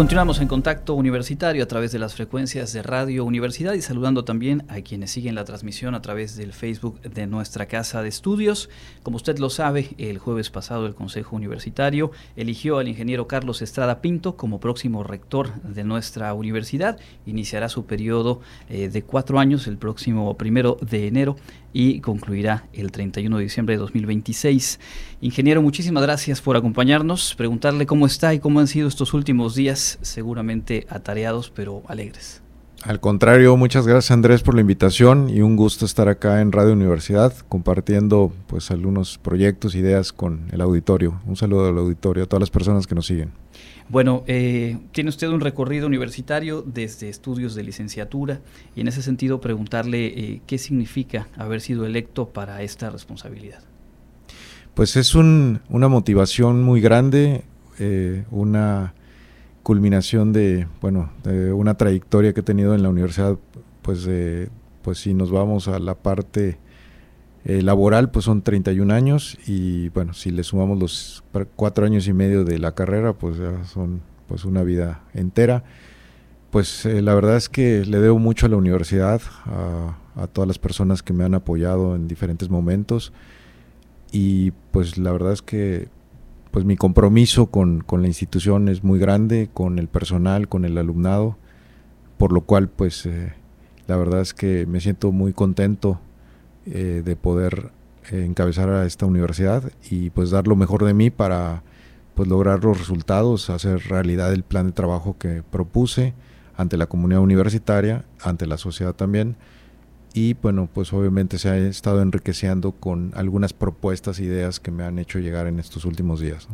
Continuamos en contacto universitario a través de las frecuencias de Radio Universidad y saludando también a quienes siguen la transmisión a través del Facebook de nuestra casa de estudios. Como usted lo sabe, el jueves pasado el Consejo Universitario eligió al ingeniero Carlos Estrada Pinto como próximo rector de nuestra universidad. Iniciará su periodo eh, de cuatro años el próximo primero de enero y concluirá el 31 de diciembre de 2026. Ingeniero, muchísimas gracias por acompañarnos, preguntarle cómo está y cómo han sido estos últimos días, seguramente atareados pero alegres. Al contrario, muchas gracias Andrés por la invitación y un gusto estar acá en Radio Universidad compartiendo pues algunos proyectos, ideas con el auditorio. Un saludo al auditorio, a todas las personas que nos siguen. Bueno, eh, tiene usted un recorrido universitario desde estudios de licenciatura y en ese sentido preguntarle eh, qué significa haber sido electo para esta responsabilidad. Pues es una motivación muy grande, eh, una culminación de, bueno, de una trayectoria que he tenido en la universidad, pues, pues si nos vamos a la parte eh, laboral pues son 31 años y bueno, si le sumamos los cuatro años y medio de la carrera pues ya son pues una vida entera. Pues eh, la verdad es que le debo mucho a la universidad, a, todas las personas que me han apoyado en diferentes momentos y pues la verdad es que pues mi compromiso con, la institución es muy grande, con el personal, con el alumnado, por lo cual pues eh, la verdad es que me siento muy contento eh, de poder eh, encabezar a esta universidad y pues dar lo mejor de mí para pues lograr los resultados, hacer realidad el plan de trabajo que propuse ante la comunidad universitaria, ante la sociedad también y bueno, pues obviamente se ha estado enriqueciendo con algunas propuestas, ideas que me han hecho llegar en estos últimos días.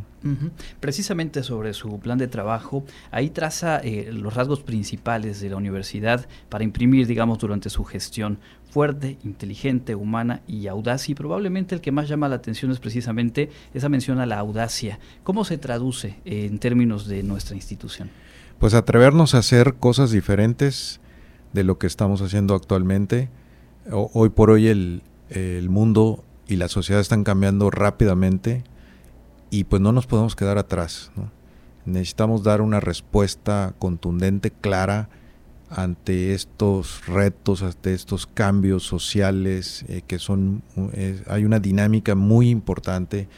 Precisamente sobre su plan de trabajo, ahí traza eh, los rasgos principales de la universidad para imprimir, digamos, durante su gestión fuerte, inteligente, humana y audaz. Y probablemente el que más llama la atención es precisamente esa mención a la audacia. ¿Cómo se traduce en términos de nuestra institución? Pues atrevernos a hacer cosas diferentes de lo que estamos haciendo actualmente hoy por hoy el, mundo y la sociedad están cambiando rápidamente y pues no nos podemos quedar atrás. Necesitamos dar una respuesta contundente, clara ante estos retos, ante estos cambios sociales eh, que son, hay una dinámica muy importante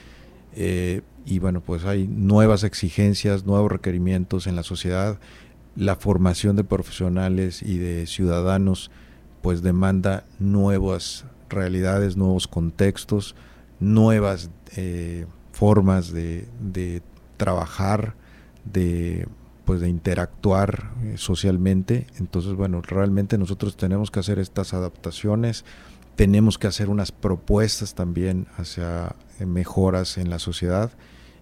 eh, y bueno, pues hay nuevas exigencias, nuevos requerimientos en la sociedad, la formación de profesionales y de ciudadanos pues demanda nuevas realidades, nuevos contextos, nuevas eh, formas de, trabajar, de pues de interactuar eh, socialmente. Entonces, bueno, realmente nosotros tenemos que hacer estas adaptaciones, tenemos que hacer unas propuestas también hacia eh, mejoras en la sociedad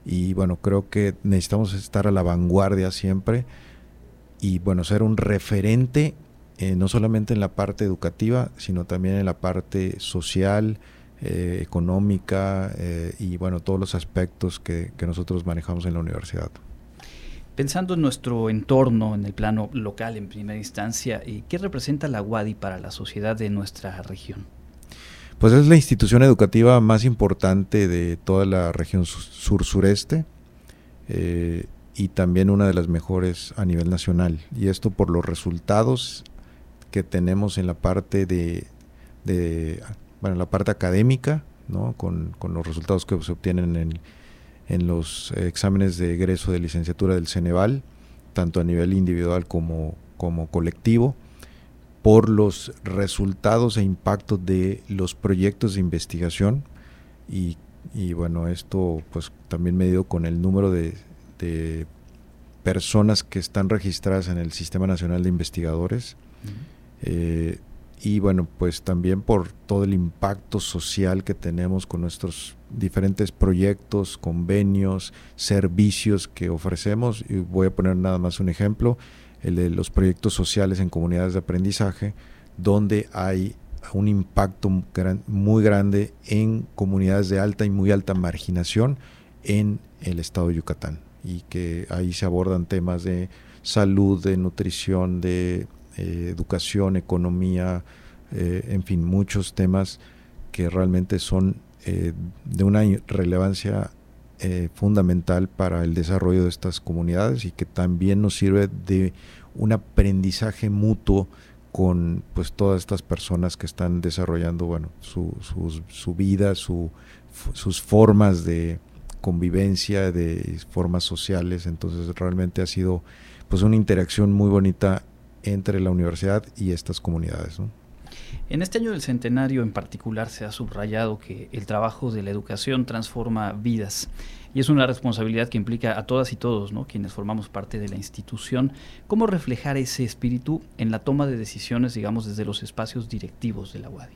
y bueno, creo que necesitamos estar a la vanguardia siempre y bueno, ser un referente eh, no solamente en la parte educativa, sino también en la parte social, eh, económica eh, y bueno, todos los aspectos que, nosotros manejamos en la universidad. Pensando en nuestro entorno, en el plano local en primera instancia, ¿qué representa la UADI para la sociedad de nuestra región? Pues es la institución educativa más importante de toda la región sur-sureste y también una de las mejores a nivel nacional. Y esto por los resultados que tenemos en la parte de, bueno, la parte académica, ¿no? con, los resultados que se obtienen en, en, los exámenes de egreso de licenciatura del Ceneval, tanto a nivel individual como, como colectivo, por los resultados e impactos de los proyectos de investigación y, y bueno, esto pues también medido con el número de, de personas que están registradas en el Sistema Nacional de Investigadores. Eh, y bueno, pues también por todo el impacto social que tenemos con nuestros diferentes proyectos, convenios, servicios que ofrecemos. Y voy a poner nada más un ejemplo, el de los proyectos sociales en comunidades de aprendizaje, donde hay un impacto muy grande en comunidades de alta y muy alta marginación en el estado de Yucatán y que ahí se abordan temas de salud, de nutrición, de eh, educación, economía, eh, en fin, muchos temas que realmente son eh, de una relevancia fundamental para el desarrollo de estas comunidades y que también nos sirve de un aprendizaje mutuo con pues todas estas personas que están desarrollando bueno su, su, vida su, sus formas de convivencia de formas sociales. Entonces realmente ha sido pues una interacción muy bonita entre la universidad y estas comunidades En este año del centenario en particular se ha subrayado que el trabajo de la educación transforma vidas y es una responsabilidad que implica a todas y todos, ¿no? quienes formamos parte de la institución, cómo reflejar ese espíritu en la toma de decisiones, digamos, desde los espacios directivos de la UADI.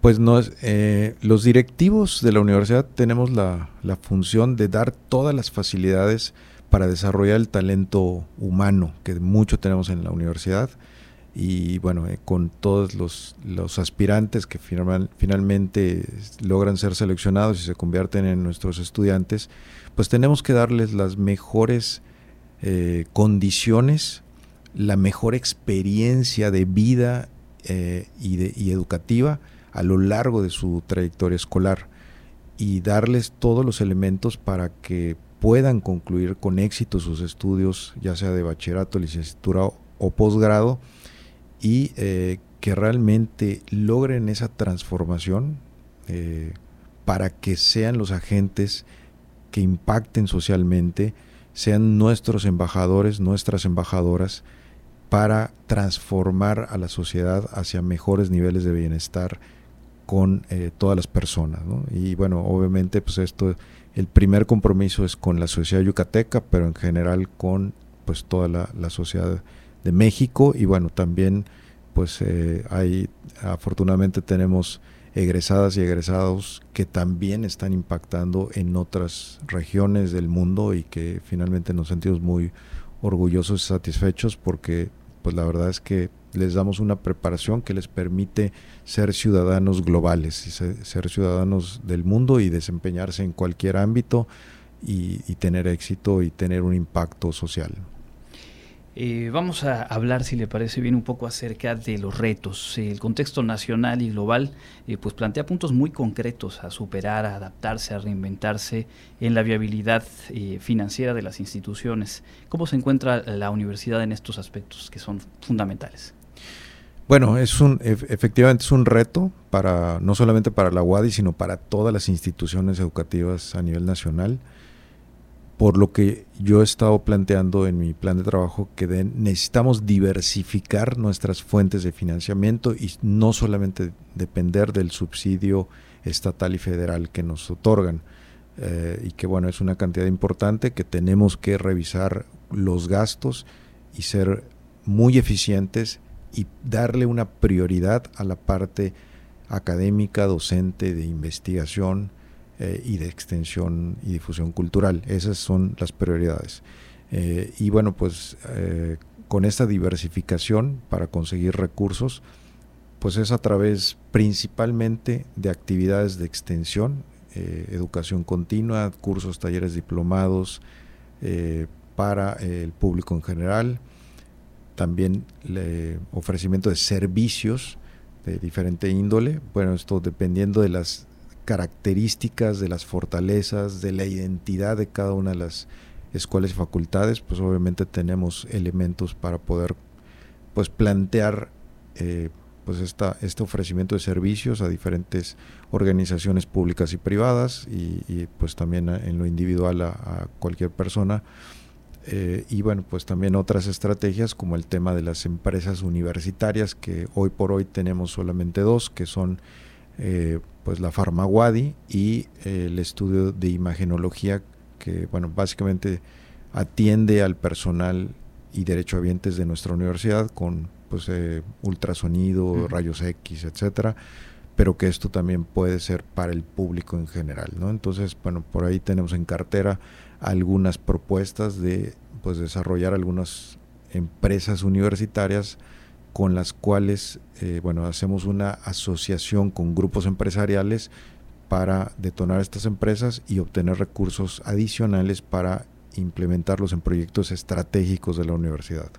Pues no, eh, los directivos de la universidad tenemos la, la función de dar todas las facilidades para desarrollar el talento humano que mucho tenemos en la universidad. Y bueno, eh, con todos los, los aspirantes que finalmente logran ser seleccionados y se convierten en nuestros estudiantes, pues tenemos que darles las mejores eh, condiciones, la mejor experiencia de vida eh, y, educativa a lo largo de su trayectoria escolar y darles todos los elementos para que puedan concluir con éxito sus estudios, ya sea de bachillerato, licenciatura o posgrado, y eh, que realmente logren esa transformación eh, para que sean los agentes que impacten socialmente, sean nuestros embajadores, nuestras embajadoras, para transformar a la sociedad hacia mejores niveles de bienestar con eh, todas las personas. Y bueno, obviamente pues esto, el primer compromiso es con la sociedad yucateca, pero en general con pues toda la, sociedad de México. Y bueno, también pues eh, hay, afortunadamente tenemos egresadas y egresados que también están impactando en otras regiones del mundo y que finalmente nos sentimos muy orgullosos y satisfechos porque pues la verdad es que les damos una preparación que les permite ser ciudadanos globales, ser, ciudadanos del mundo y desempeñarse en cualquier ámbito y tener éxito y tener un impacto social. Eh, vamos a hablar, si le parece bien, un poco acerca de los retos. El contexto nacional y global eh, pues plantea puntos muy concretos a superar, a adaptarse, a reinventarse en la viabilidad eh, financiera de las instituciones. ¿Cómo se encuentra la universidad en estos aspectos que son fundamentales? Bueno, es un, efectivamente es un reto para no solamente para la UADI, sino para todas las instituciones educativas a nivel nacional por lo que yo he estado planteando en mi plan de trabajo que necesitamos diversificar nuestras fuentes de financiamiento y no solamente depender del subsidio estatal y federal que nos otorgan. Eh, y que bueno, es una cantidad importante que tenemos que revisar los gastos y ser muy eficientes y darle una prioridad a la parte académica, docente, de investigación, eh, y de extensión y difusión cultural. Esas son las prioridades. Eh, y bueno, pues eh, con esta diversificación para conseguir recursos, pues es a través principalmente de actividades de extensión, educación continua, cursos, talleres diplomados para el público en general, también el ofrecimiento de servicios de diferente índole, bueno, esto dependiendo de las características, de las fortalezas, de la identidad de cada una de las escuelas y facultades, pues obviamente tenemos elementos para poder pues plantear eh, pues esta, este ofrecimiento de servicios a diferentes organizaciones públicas y privadas y, pues también en lo individual a, cualquier persona. Eh, y bueno, pues también otras estrategias como el tema de las empresas universitarias, que hoy por hoy tenemos solamente dos, que son eh, pues la Farmaguadi y eh, el estudio de imagenología que bueno básicamente atiende al personal y derechohabientes de nuestra universidad con pues eh, ultrasonido, rayos X, etcétera, pero que esto también puede ser para el público en general, ¿no? Entonces, bueno, por ahí tenemos en cartera algunas propuestas de pues desarrollar algunas empresas universitarias con las cuales eh, bueno, hacemos una asociación con grupos empresariales para detonar estas empresas y obtener recursos adicionales para implementarlos en proyectos estratégicos de la universidad.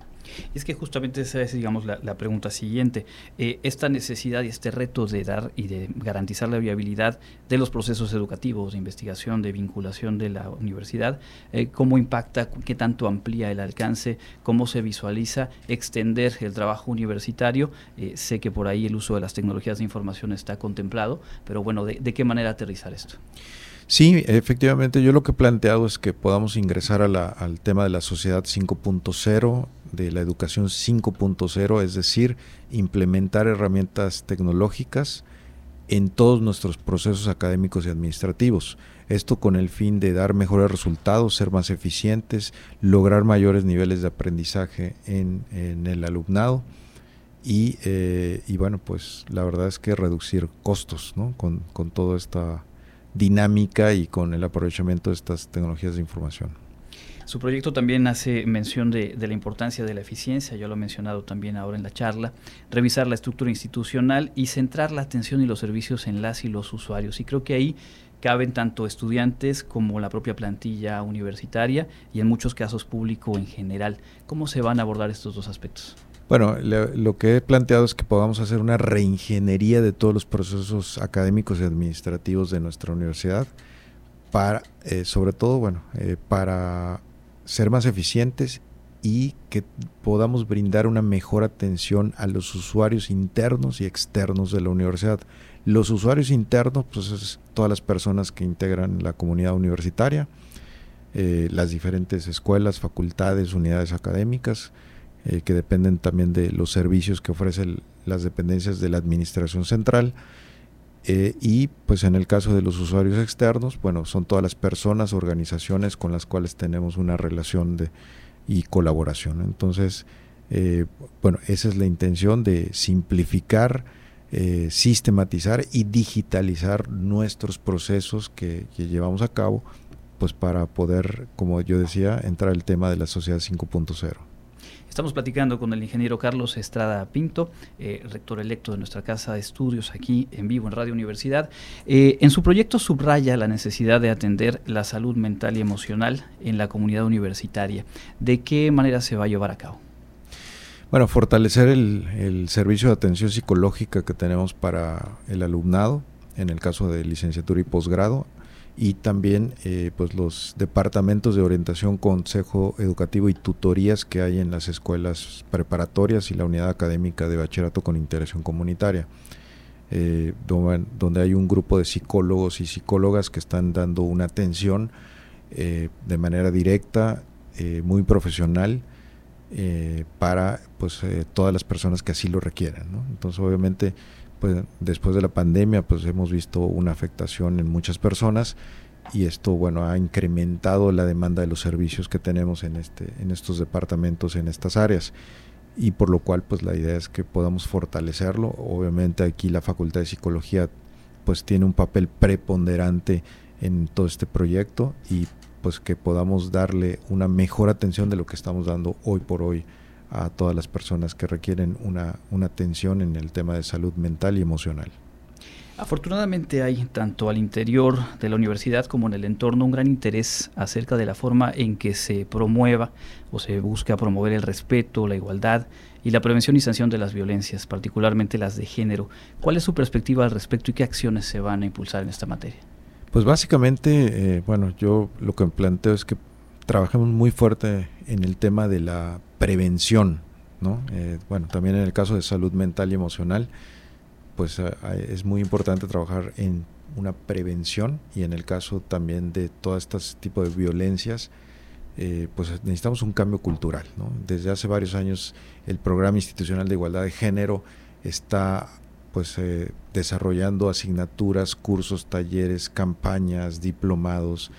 Es que justamente esa es, digamos, la, pregunta siguiente. Eh, esta necesidad y este reto de dar y de garantizar la viabilidad de los procesos educativos, de investigación, de vinculación de la universidad, eh, ¿cómo impacta, qué tanto amplía el alcance, cómo se visualiza extender el trabajo universitario? Eh, sé que por ahí el uso de las tecnologías de información está contemplado, pero bueno, ¿de, de qué manera aterrizar esto? Sí, efectivamente, yo lo que he planteado es que podamos ingresar al tema de la sociedad 5.0, de la educación 5.0, es decir, implementar herramientas tecnológicas en todos nuestros procesos académicos y administrativos. Esto con el fin de dar mejores resultados, ser más eficientes, lograr mayores niveles de aprendizaje en, el alumnado y, eh, y, bueno, pues la verdad es que reducir costos ¿no? con, con toda esta dinámica y con el aprovechamiento de estas tecnologías de información. Su proyecto también hace mención de, la importancia de la eficiencia, yo lo he mencionado también ahora en la charla, revisar la estructura institucional y centrar la atención y los servicios en las y los usuarios. Y creo que ahí caben tanto estudiantes como la propia plantilla universitaria y en muchos casos público en general. ¿Cómo se van a abordar estos dos aspectos? Bueno, lo que he planteado es que podamos hacer una reingeniería de todos los procesos académicos y administrativos de nuestra universidad para, eh, sobre todo, bueno, eh, para ser más eficientes y que podamos brindar una mejor atención a los usuarios internos y externos de la universidad. Los usuarios internos, pues es todas las personas que integran la comunidad universitaria, eh, las diferentes escuelas, facultades, unidades académicas, eh, que dependen también de los servicios que ofrecen las dependencias de la administración central. Eh, y pues en el caso de los usuarios externos, bueno, son todas las personas, organizaciones con las cuales tenemos una relación de, y colaboración. Entonces, eh, bueno, esa es la intención de simplificar, sistematizar y digitalizar nuestros procesos que, que, llevamos a cabo, pues para poder, como yo decía, entrar al tema de la sociedad 5.0. Estamos platicando con el ingeniero Carlos Estrada Pinto, eh, rector electo de nuestra casa de estudios aquí en vivo en Radio Universidad. Eh, en su proyecto subraya la necesidad de atender la salud mental y emocional en la comunidad universitaria. ¿De qué manera se va a llevar a cabo? Bueno, fortalecer el servicio de atención psicológica que tenemos para el alumnado, en el caso de licenciatura y posgrado, y también eh, pues los departamentos de orientación, consejo educativo y tutorías que hay en las escuelas preparatorias y la unidad académica de bachillerato con integración comunitaria, eh, donde, hay un grupo de psicólogos y psicólogas que están dando una atención eh, de manera directa, muy profesional, para pues todas las personas que así lo requieren. Entonces obviamente pues después de la pandemia pues hemos visto una afectación en muchas personas y esto bueno ha incrementado la demanda de los servicios que tenemos en este en estos departamentos en estas áreas. Y por lo cual pues la idea es que podamos fortalecerlo. Obviamente aquí la facultad de psicología pues tiene un papel preponderante en todo este proyecto y pues que podamos darle una mejor atención de lo que estamos dando hoy por hoy a todas las personas que requieren una, atención en el tema de salud mental y emocional. Afortunadamente hay tanto al interior de la universidad como en el entorno un gran interés acerca de la forma en que se promueva o se busca promover el respeto, la igualdad y la prevención y sanción de las violencias, particularmente las de género. ¿Cuál es su perspectiva al respecto y qué acciones se van a impulsar en esta materia? Pues básicamente, eh, bueno, yo lo que planteo es que trabajemos muy fuerte en el tema de la prevención, ¿no? Eh, bueno, también en el caso de salud mental y emocional, pues eh, es muy importante trabajar en una prevención y en el caso también de todo este tipo de violencias, eh, pues necesitamos un cambio cultural. ¿no? Desde hace varios años el Programa Institucional de Igualdad de Género está pues desarrollando asignaturas, cursos, talleres, campañas, diplomados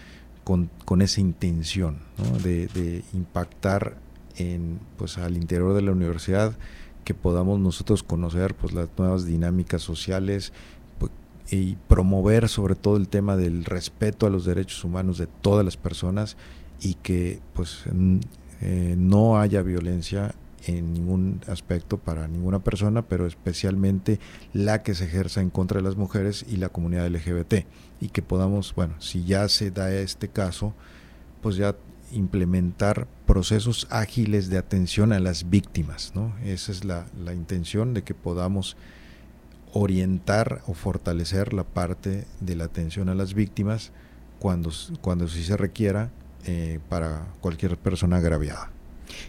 con, con esa intención de, de impactar en, pues, al interior de la universidad, que podamos nosotros conocer pues, las nuevas dinámicas sociales pues, y promover sobre todo el tema del respeto a los derechos humanos de todas las personas y que pues eh, no haya violencia en ningún aspecto para ninguna persona, pero especialmente la que se ejerza en contra de las mujeres y la comunidad LGBT. Y que podamos, bueno, si ya se da este caso, pues ya implementar procesos ágiles de atención a las víctimas. ¿no? Esa es la, la intención de que podamos orientar o fortalecer la parte de la atención a las víctimas cuando, cuando sí se requiera eh, para cualquier persona agraviada.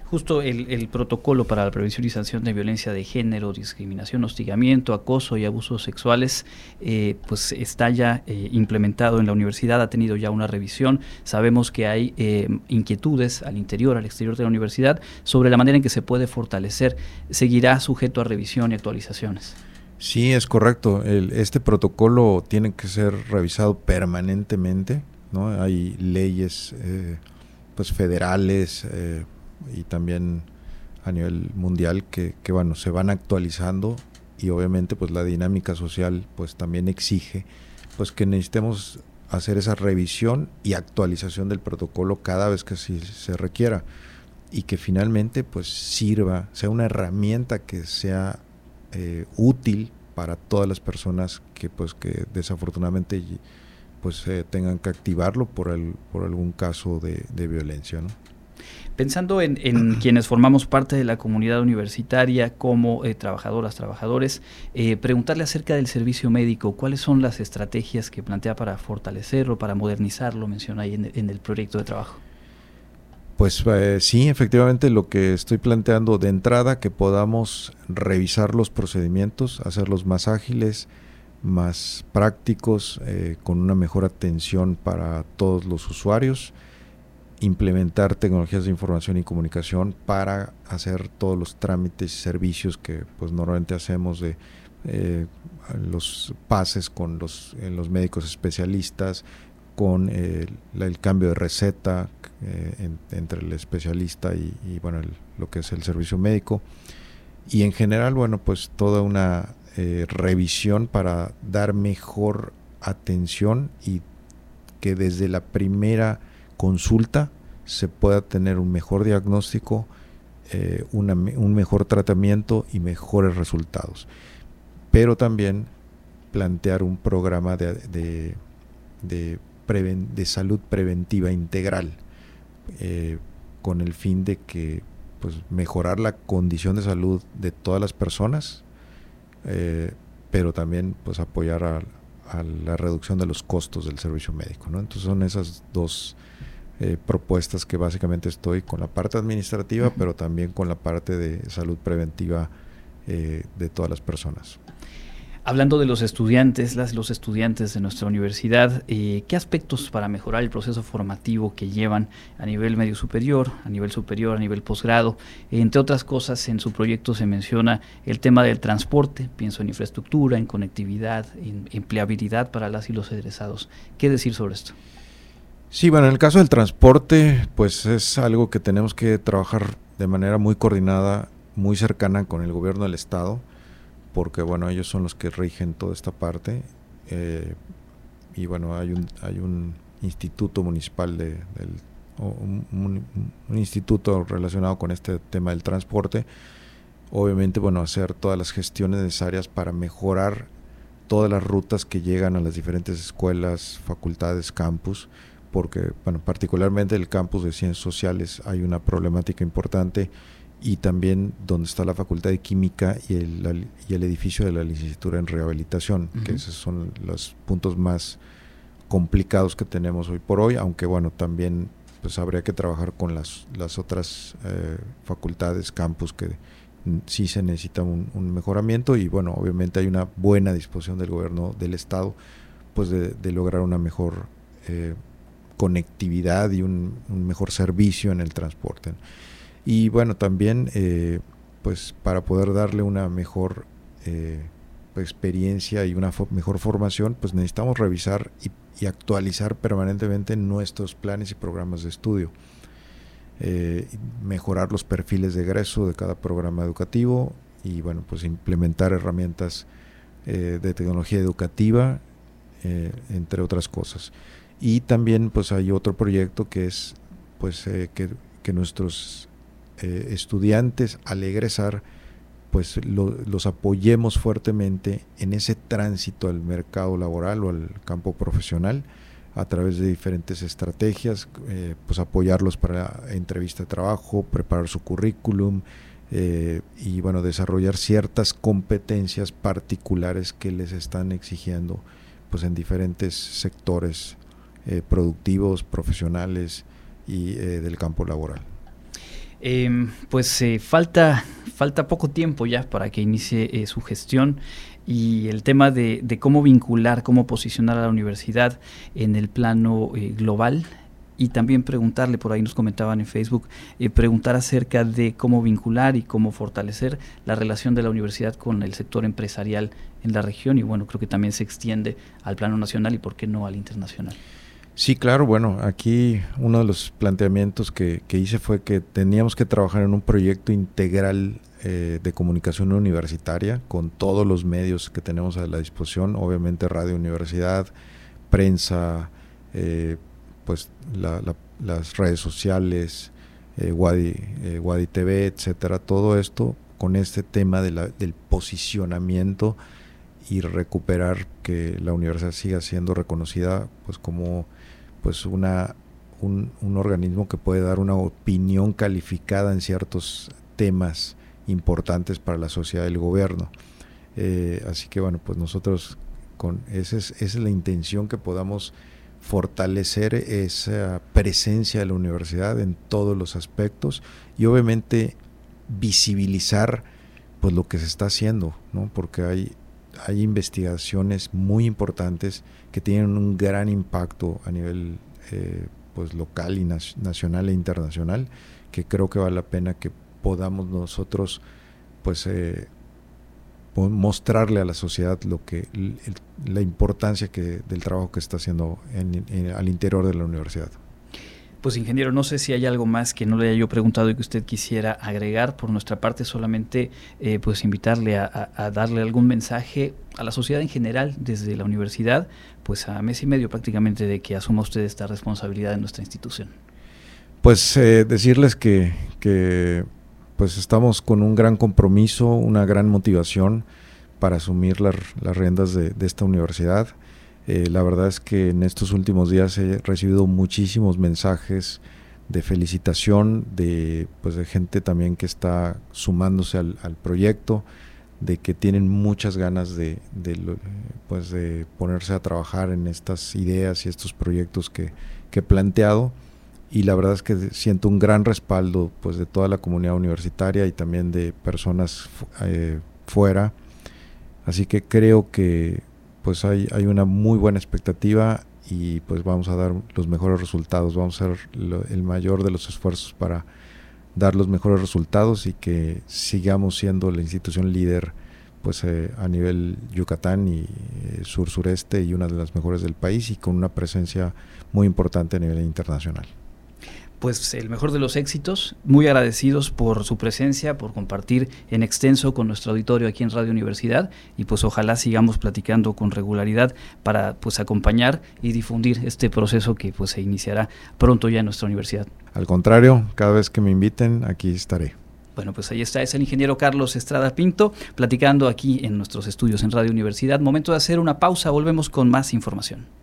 Justo el, protocolo para la prevención y sanción de violencia de género, discriminación, hostigamiento, acoso y abusos sexuales, eh, pues está ya eh, implementado en la universidad, ha tenido ya una revisión. Sabemos que hay inquietudes al interior, al exterior de la universidad sobre la manera en que se puede fortalecer. ¿Seguirá sujeto a revisión y actualizaciones? Sí, es correcto. este protocolo tiene que ser revisado permanentemente. ¿no? Hay leyes eh, pues federales eh, y también a nivel mundial que, bueno, se van actualizando y obviamente pues la dinámica social pues también exige pues que necesitemos hacer esa revisión y actualización del protocolo cada vez que se requiera y que finalmente pues sirva, sea una herramienta que sea eh, útil para todas las personas que pues que desafortunadamente pues eh, tengan que activarlo por el, por algún caso de, violencia Pensando en, quienes formamos parte de la comunidad universitaria como eh, trabajadoras, trabajadores, preguntarle acerca del servicio médico, cuáles son las estrategias que plantea para fortalecerlo, para modernizarlo, menciona ahí en el proyecto de trabajo. Pues eh, sí, efectivamente lo que estoy planteando de entrada, que podamos revisar los procedimientos, hacerlos más ágiles, más prácticos, eh, con una mejor atención para todos los usuarios, implementar tecnologías de información y comunicación para hacer todos los trámites y servicios que pues normalmente hacemos de eh, los pases con los, los médicos especialistas, con el, cambio de receta eh, entre el especialista y, bueno lo que es el servicio médico. Y en general bueno pues toda una eh, revisión para dar mejor atención y que desde la primera consulta se pueda tener un mejor diagnóstico eh, un mejor tratamiento y mejores resultados pero también plantear un programa de, de salud preventiva integral, eh, con el fin de que pues, mejorar la condición de salud de todas las personas, eh, pero también pues, apoyar a, la reducción de los costos del servicio médico. ¿no? Entonces son esas dos eh, propuestas que básicamente estoy con la parte administrativa, pero también con la parte de salud preventiva de todas las personas. Hablando de los estudiantes, las los estudiantes de nuestra universidad, eh, ¿qué aspectos para mejorar el proceso formativo que llevan a nivel medio superior, a nivel superior, a nivel posgrado? Entre otras cosas, en su proyecto se menciona el tema del transporte, pienso en infraestructura, en conectividad, en empleabilidad para las y los egresados. ¿Qué decir sobre esto? Sí, bueno, en el caso del transporte, pues es algo que tenemos que trabajar de manera muy coordinada, muy cercana con el gobierno del estado porque bueno, ellos son los que rigen toda esta parte. Eh, y bueno, hay un, hay un instituto municipal de, un, instituto relacionado con este tema del transporte. Obviamente, bueno, hacer todas las gestiones necesarias para mejorar todas las rutas que llegan a las diferentes escuelas, facultades, campus, porque, bueno, particularmente el campus de ciencias sociales hay una problemática importante y también donde está la Facultad de Química y el, y el edificio de la licenciatura en rehabilitación, que esos son los puntos más complicados que tenemos hoy por hoy, aunque bueno, también pues habría que trabajar con las, las otras eh, facultades, campus que sí se necesita un, mejoramiento y bueno, obviamente hay una buena disposición del gobierno del estado pues de, lograr una mejor eh, conectividad y un, mejor servicio en el transporte. Y bueno, también eh, pues para poder darle una mejor eh, experiencia y una mejor formación, pues necesitamos revisar y, actualizar permanentemente nuestros planes y programas de estudio. Eh, mejorar los perfiles de egreso de cada programa educativo y bueno, pues implementar herramientas de tecnología educativa, entre otras cosas. Y también pues hay otro proyecto que es pues que, que nuestros eh, estudiantes al egresar, pues los apoyemos fuertemente en ese tránsito al mercado laboral o al campo profesional, a través de diferentes estrategias, eh, pues apoyarlos para entrevista de trabajo, preparar su currículum eh, y bueno, desarrollar ciertas competencias particulares que les están exigiendo pues en diferentes sectores eh, productivos, profesionales y del campo laboral. Em, pues falta, falta poco tiempo ya para que inicie su gestión y el tema de, cómo vincular, cómo posicionar a la universidad en el plano eh, global y también preguntarle, por ahí nos comentaban en Facebook, eh, preguntar acerca de cómo vincular y cómo fortalecer la relación de la universidad con el sector empresarial en la región y bueno, creo que también se extiende al plano nacional y por qué no al internacional. Sí, claro, bueno, aquí uno de los planteamientos que, que hice fue que teníamos que trabajar en un proyecto integral eh, de comunicación universitaria con todos los medios que tenemos a la disposición, obviamente radio universidad, prensa, eh, pues las redes sociales, eh, Wadi, eh, Wadi, TV, etcétera, todo esto con este tema de la, del posicionamiento y recuperar que la universidad siga siendo reconocida pues como pues una un, un, organismo que puede dar una opinión calificada en ciertos temas importantes para la sociedad y el gobierno. Eh, así que bueno, pues nosotros con esa es, esa es la intención que podamos fortalecer esa presencia de la universidad en todos los aspectos y obviamente visibilizar pues lo que se está haciendo, ¿no? porque hay, hay investigaciones muy importantes que tienen un gran impacto a nivel eh, pues local y nacional e internacional que creo que vale la pena que podamos nosotros pues eh, mostrarle a la sociedad lo que la importancia que del trabajo que está haciendo al interior de la universidad. Pues ingeniero, no sé si hay algo más que no le haya yo preguntado y que usted quisiera agregar. Por nuestra parte, solamente eh, pues invitarle a, darle algún mensaje a la sociedad en general desde la universidad, pues a mes y medio prácticamente de que asuma usted esta responsabilidad en nuestra institución. Pues eh, decirles que, que pues estamos con un gran compromiso, una gran motivación para asumir las riendas de, esta universidad. Eh, la verdad es que en estos últimos días he recibido muchísimos mensajes de felicitación, de, pues de gente también que está sumándose al, proyecto, de que tienen muchas ganas de, pues de ponerse a trabajar en estas ideas y estos proyectos que, que he planteado. Y la verdad es que siento un gran respaldo pues de toda la comunidad universitaria y también de personas eh, fuera. Así que creo que pues hay, hay una muy buena expectativa y pues vamos a dar los mejores resultados. Vamos a hacer el mayor de los esfuerzos para dar los mejores resultados y que sigamos siendo la institución líder pues eh, a nivel Yucatán y eh, sur sureste y una de las mejores del país y con una presencia muy importante a nivel internacional pues el mejor de los éxitos, muy agradecidos por su presencia, por compartir en extenso con nuestro auditorio aquí en Radio Universidad y pues ojalá sigamos platicando con regularidad para pues acompañar y difundir este proceso que pues se iniciará pronto ya en nuestra universidad. Al contrario, cada vez que me inviten aquí estaré. Bueno, pues ahí está, es el ingeniero Carlos Estrada Pinto platicando aquí en nuestros estudios en Radio Universidad. Momento de hacer una pausa, volvemos con más información.